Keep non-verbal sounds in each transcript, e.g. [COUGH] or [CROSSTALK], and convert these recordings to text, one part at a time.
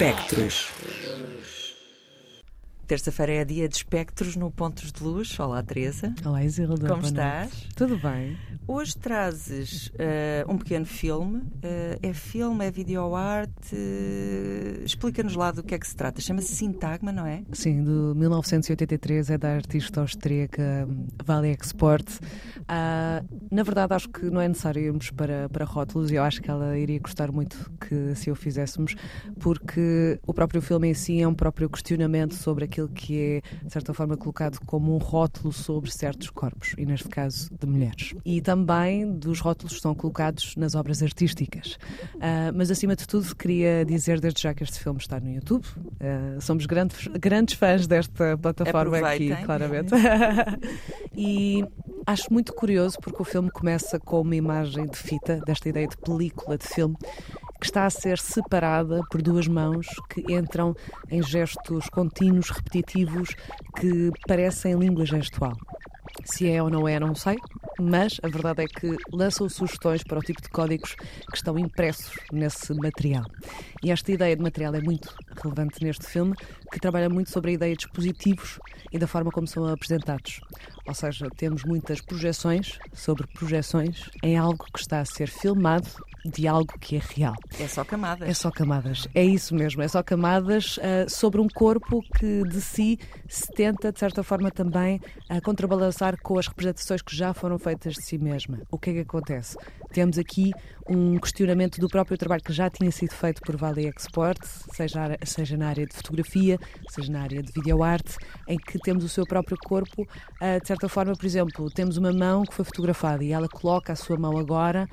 Espectros. Terça-feira é dia de espectros no Pontos de Luz. Olá, Teresa. Olá, Isilda. Como estás? Tudo bem. Hoje trazes uh, um pequeno filme. Uh, é filme, é videoarte. Uh, Explica-nos lá do que é que se trata. Chama-se Sintagma, não é? Sim, de 1983. É da artista austríaca Vale Export. na verdade, acho que não é necessário irmos para, para rótulos e eu acho que ela iria gostar muito que se o fizéssemos, porque o próprio filme em si é um próprio questionamento sobre aquilo que é, de certa forma, colocado como um rótulo sobre certos corpos, e neste caso de mulheres. E também dos rótulos que são colocados nas obras artísticas. Uh, mas, acima de tudo, queria dizer desde já que este filme está no YouTube. Uh, somos grandes, grandes fãs desta plataforma aqui, claramente. [LAUGHS] e acho muito curioso porque o filme começa com uma imagem de fita, desta ideia de película, de filme, que está a ser separada por duas mãos que entram em gestos contínuos, repetitivos, que parecem língua gestual. Se é ou não é, não sei, mas a verdade é que lançam sugestões para o tipo de códigos que estão impressos nesse material. E esta ideia de material é muito relevante neste filme, que trabalha muito sobre a ideia de dispositivos e da forma como são apresentados. Ou seja, temos muitas projeções sobre projeções em algo que está a ser filmado de algo que é real. É só camadas. É só camadas. É isso mesmo. É só camadas uh, sobre um corpo que de si se tenta, de certa forma, também a contrabalançar com as representações que já foram feitas de si mesma. O que é que acontece? Temos aqui um questionamento do próprio trabalho que já tinha sido feito por Valley Export, seja, seja na área de fotografia, seja na área de videoarte, em que temos o seu próprio corpo, uh, de certa forma, por exemplo, temos uma mão que foi fotografada e ela coloca a sua mão agora,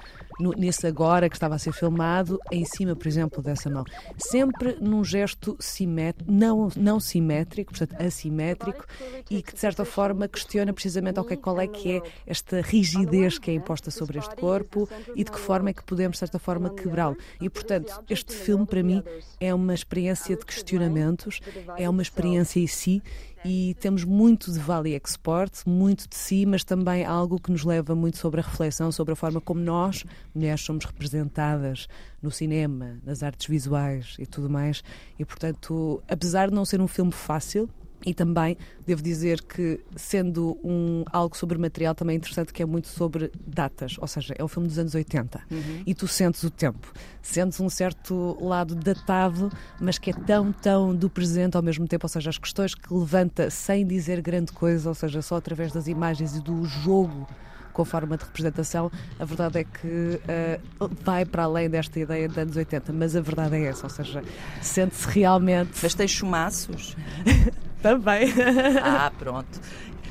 nesse agora que estava a ser filmado, em cima, por exemplo, dessa mão. Sempre num gesto simétrico, não, não simétrico, portanto assimétrico, e que de certa forma questiona precisamente okay, qual é que é esta rigidez que é imposta sobre este corpo e de que forma é que podemos, de certa forma, quebrá-lo. E, portanto, este filme, para mim, é uma experiência de questionamentos, é uma experiência em si e temos muito de Valley Export, muito de si, mas também algo que nos leva muito sobre a reflexão sobre a forma como nós, mulheres, somos representadas no cinema, nas artes visuais e tudo mais. E, portanto, apesar de não ser um filme fácil, e também devo dizer que, sendo um, algo sobre material, também é interessante que é muito sobre datas, ou seja, é um filme dos anos 80 uhum. e tu sentes o tempo, sentes um certo lado datado, mas que é tão, tão do presente ao mesmo tempo, ou seja, as questões que levanta sem dizer grande coisa, ou seja, só através das imagens e do jogo com a forma de representação, a verdade é que uh, vai para além desta ideia de anos 80, mas a verdade é essa, ou seja, sente-se realmente. Mas tem chumaços? [LAUGHS] Também. Ah, pronto.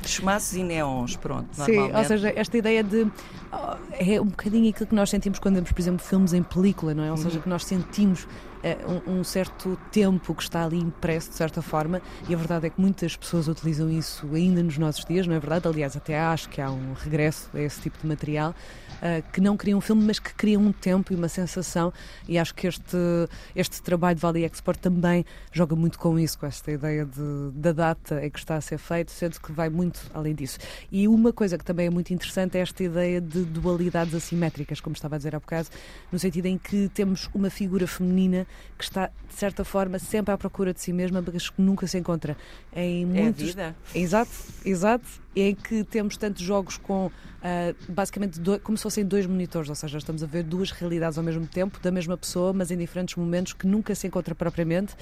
Chumaços e neons, pronto. Sim, ou seja, esta ideia de. Oh, é um bocadinho aquilo que nós sentimos quando vemos, por exemplo, filmes em película, não é? Ou seja, uhum. que nós sentimos um, um, certo tempo que está ali impresso, de certa forma, e a verdade é que muitas pessoas utilizam isso ainda nos nossos dias, não é verdade? Aliás, até acho que há um regresso a esse tipo de material. Uh, que não criam um filme, mas que criam um tempo e uma sensação, e acho que este, este trabalho de Valley Export também joga muito com isso, com esta ideia de, da data em que está a ser feito, sendo que vai muito além disso. E uma coisa que também é muito interessante é esta ideia de dualidades assimétricas, como estava a dizer há bocado, no sentido em que temos uma figura feminina que está, de certa forma, sempre à procura de si mesma, mas que nunca se encontra em muitos. É vida. Exato, exato. Em que temos tantos jogos com uh, basicamente dois, como se fossem dois monitores, ou seja, estamos a ver duas realidades ao mesmo tempo, da mesma pessoa, mas em diferentes momentos que nunca se encontra propriamente,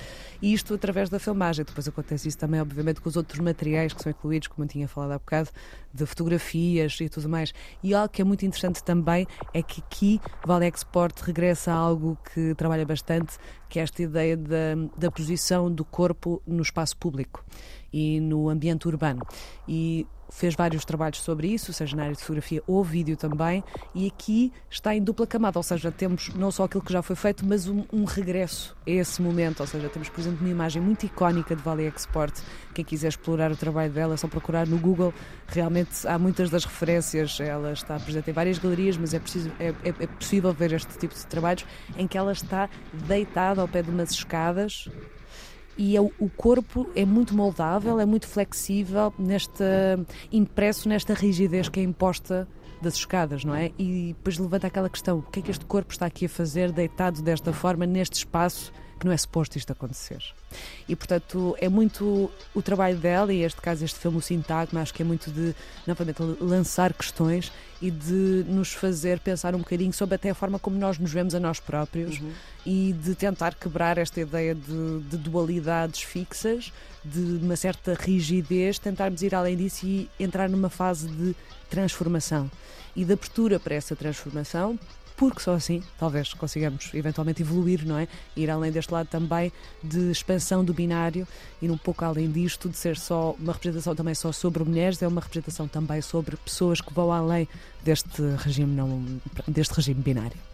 e isto através da filmagem. Depois acontece isso também, obviamente, com os outros materiais que são incluídos, como eu tinha falado há bocado, de fotografias e tudo mais. E algo que é muito interessante também é que aqui Vale Export regressa a algo que trabalha bastante, que é esta ideia da, da posição do corpo no espaço público e no ambiente urbano. E fez vários trabalhos sobre isso, seja na área de fotografia ou vídeo também, e aqui está em dupla camada, ou seja, temos não só aquilo que já foi feito, mas um, um regresso a esse momento, ou seja, temos, por exemplo, uma imagem muito icónica de Valley Export, quem quiser explorar o trabalho dela é só procurar no Google, realmente há muitas das referências, ela está presente em várias galerias, mas é, preciso, é, é, é possível ver este tipo de trabalhos em que ela está deitada ao pé de umas escadas, e é o corpo é muito moldável, é muito flexível, nesta, impresso nesta rigidez que é imposta das escadas, não é? E depois levanta aquela questão: o que é que este corpo está aqui a fazer deitado desta forma, neste espaço não é suposto isto acontecer. E, portanto, é muito o trabalho dela, e este caso, este filme, o Sintagma, acho que é muito de, novamente, lançar questões e de nos fazer pensar um bocadinho sobre até a forma como nós nos vemos a nós próprios uhum. e de tentar quebrar esta ideia de, de, dualidades fixas, de uma certa rigidez, tentarmos ir além disso e entrar numa fase de transformação e de abertura para essa transformação, porque só assim talvez consigamos eventualmente evoluir, não é? Ir além deste lado também de expansão do binário e um pouco além disto, de ser só uma representação também só sobre mulheres, é uma representação também sobre pessoas que vão além deste regime, não, deste regime binário.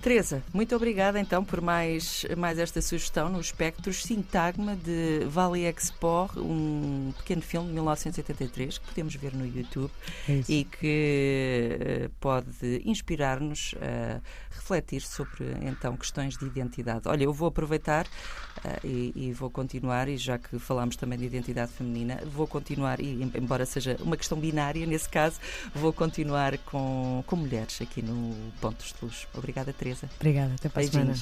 Teresa, muito obrigada então por mais, mais esta sugestão no Espectros Sintagma de Vale Expor, um pequeno filme de 1983 que podemos ver no YouTube é e que uh, pode inspirar-nos a refletir sobre então questões de identidade. Olha, eu vou aproveitar uh, e, e, vou continuar, e já que falámos também de identidade feminina, vou continuar, e embora seja uma questão binária nesse caso, vou continuar com, com mulheres aqui no Pontos de Luz. Obrigada, Teresa. Obrigada, até para a semana.